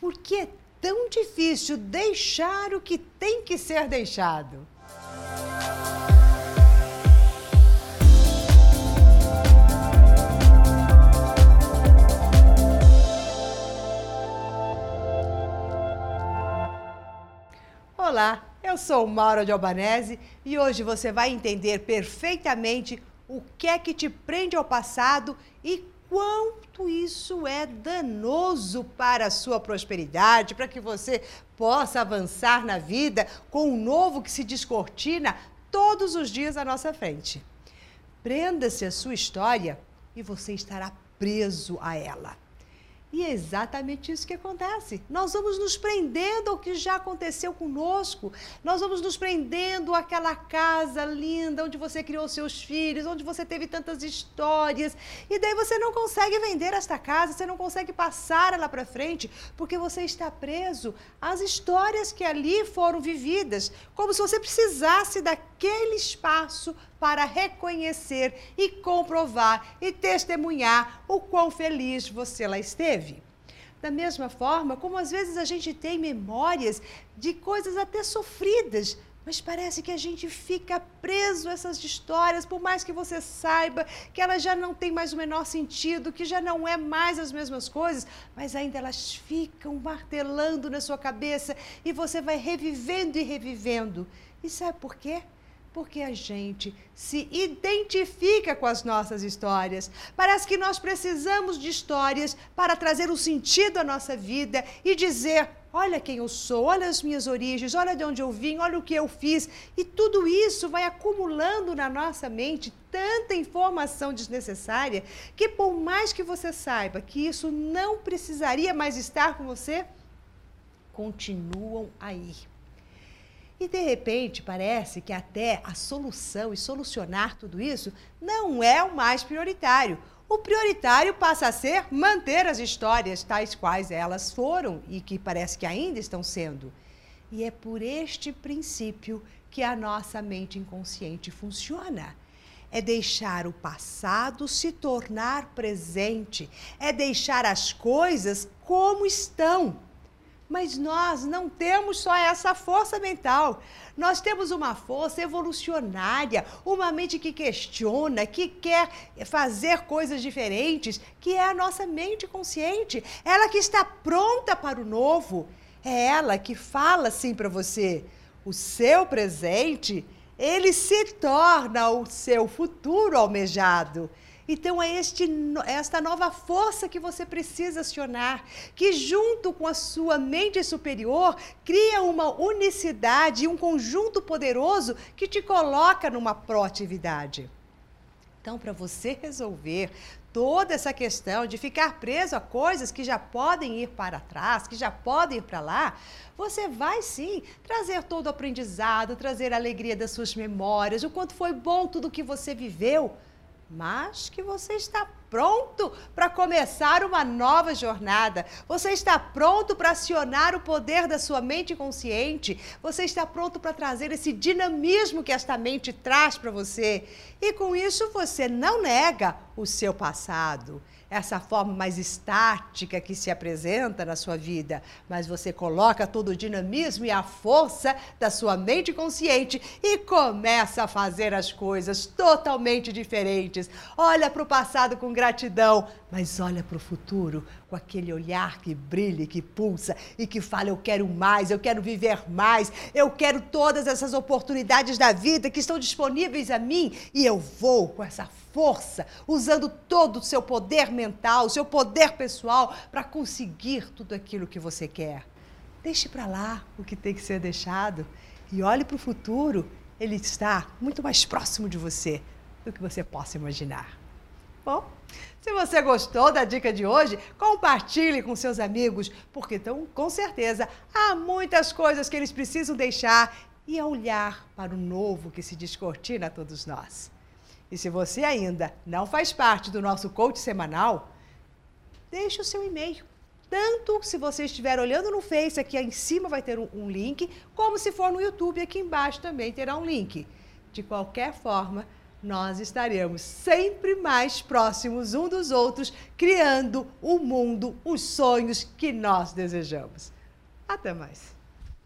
Por que é tão difícil deixar o que tem que ser deixado? Olá, eu sou Maura de Albanese e hoje você vai entender perfeitamente o que é que te prende ao passado e quanto isso é danoso para a sua prosperidade, para que você possa avançar na vida com um novo que se descortina todos os dias à nossa frente. Prenda-se a sua história e você estará preso a ela. E é exatamente isso que acontece. Nós vamos nos prendendo ao que já aconteceu conosco. Nós vamos nos prendendo àquela casa linda onde você criou seus filhos, onde você teve tantas histórias. E daí você não consegue vender esta casa, você não consegue passar ela para frente, porque você está preso às histórias que ali foram vividas, como se você precisasse daquele espaço para reconhecer e comprovar e testemunhar o quão feliz você lá esteve. Da mesma forma como às vezes a gente tem memórias de coisas até sofridas, mas parece que a gente fica preso a essas histórias, por mais que você saiba que elas já não têm mais o menor sentido, que já não é mais as mesmas coisas, mas ainda elas ficam martelando na sua cabeça e você vai revivendo e revivendo. E sabe por quê? Porque a gente se identifica com as nossas histórias. Parece que nós precisamos de histórias para trazer um sentido à nossa vida e dizer: olha quem eu sou, olha as minhas origens, olha de onde eu vim, olha o que eu fiz. E tudo isso vai acumulando na nossa mente tanta informação desnecessária que, por mais que você saiba que isso não precisaria mais estar com você, continuam aí. E de repente parece que até a solução e solucionar tudo isso não é o mais prioritário. O prioritário passa a ser manter as histórias tais quais elas foram e que parece que ainda estão sendo. E é por este princípio que a nossa mente inconsciente funciona é deixar o passado se tornar presente, é deixar as coisas como estão. Mas nós não temos só essa força mental. Nós temos uma força evolucionária, uma mente que questiona, que quer fazer coisas diferentes, que é a nossa mente consciente. Ela que está pronta para o novo. É ela que fala assim para você: o seu presente, ele se torna o seu futuro almejado. Então é este, esta nova força que você precisa acionar, que junto com a sua mente superior cria uma unicidade um conjunto poderoso que te coloca numa proatividade. Então, para você resolver toda essa questão de ficar preso a coisas que já podem ir para trás, que já podem ir para lá, você vai sim trazer todo o aprendizado, trazer a alegria das suas memórias, o quanto foi bom tudo que você viveu mas que você está pronto para começar uma nova jornada. Você está pronto para acionar o poder da sua mente consciente. Você está pronto para trazer esse dinamismo que esta mente traz para você. E com isso você não nega o seu passado essa forma mais estática que se apresenta na sua vida, mas você coloca todo o dinamismo e a força da sua mente consciente e começa a fazer as coisas totalmente diferentes. Olha para o passado com gratidão, mas olha para o futuro com aquele olhar que brilha, que pulsa e que fala: eu quero mais, eu quero viver mais, eu quero todas essas oportunidades da vida que estão disponíveis a mim e eu vou com essa força, usando todo o seu poder mental, seu poder pessoal para conseguir tudo aquilo que você quer. Deixe para lá o que tem que ser deixado e olhe para o futuro. Ele está muito mais próximo de você do que você possa imaginar. Bom, se você gostou da dica de hoje, compartilhe com seus amigos, porque então, com certeza há muitas coisas que eles precisam deixar e olhar para o novo que se descortina a todos nós. E se você ainda não faz parte do nosso coach semanal, deixe o seu e-mail. Tanto se você estiver olhando no Face, aqui em cima vai ter um, um link, como se for no YouTube, aqui embaixo também terá um link. De qualquer forma, nós estaremos sempre mais próximos um dos outros, criando o mundo, os sonhos que nós desejamos. Até mais!